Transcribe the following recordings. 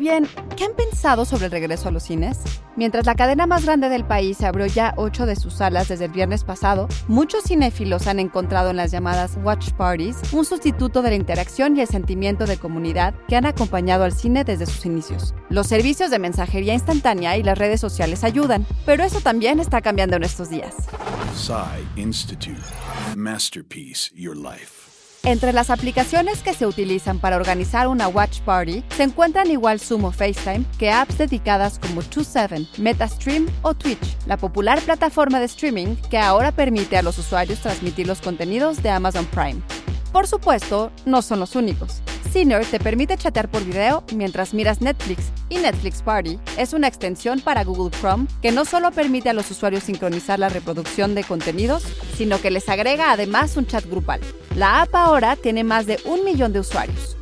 bien, ¿qué han pensado sobre el regreso a los cines? Mientras la cadena más grande del país abrió ya ocho de sus salas desde el viernes pasado, muchos cinéfilos han encontrado en las llamadas watch parties un sustituto de la interacción y el sentimiento de comunidad que han acompañado al cine desde sus inicios. Los servicios de mensajería instantánea y las redes sociales ayudan, pero eso también está cambiando en estos días. Entre las aplicaciones que se utilizan para organizar una watch party se encuentran igual Zoom o FaceTime que apps dedicadas como 27, MetaStream o Twitch, la popular plataforma de streaming que ahora permite a los usuarios transmitir los contenidos de Amazon Prime. Por supuesto, no son los únicos. Scener te permite chatear por video mientras miras Netflix y Netflix Party es una extensión para Google Chrome que no solo permite a los usuarios sincronizar la reproducción de contenidos, sino que les agrega además un chat grupal. La app ahora tiene más de un millón de usuarios.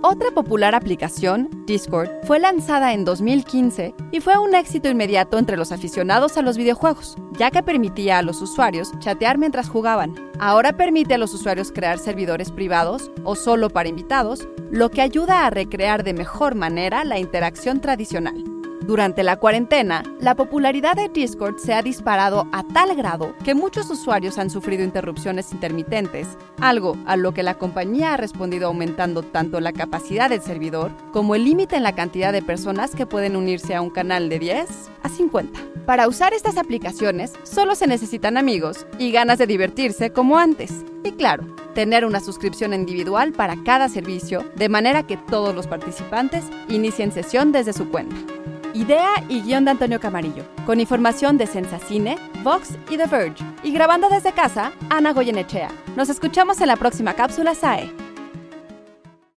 Otra popular aplicación, Discord, fue lanzada en 2015 y fue un éxito inmediato entre los aficionados a los videojuegos, ya que permitía a los usuarios chatear mientras jugaban. Ahora permite a los usuarios crear servidores privados o solo para invitados, lo que ayuda a recrear de mejor manera la interacción tradicional. Durante la cuarentena, la popularidad de Discord se ha disparado a tal grado que muchos usuarios han sufrido interrupciones intermitentes, algo a lo que la compañía ha respondido aumentando tanto la capacidad del servidor como el límite en la cantidad de personas que pueden unirse a un canal de 10 a 50. Para usar estas aplicaciones, solo se necesitan amigos y ganas de divertirse como antes. Y claro, tener una suscripción individual para cada servicio, de manera que todos los participantes inicien sesión desde su cuenta. Idea y guion de Antonio Camarillo, con información de Sensacine, Vox y The Verge. Y grabando desde casa, Ana Goyenechea. Nos escuchamos en la próxima cápsula SAE.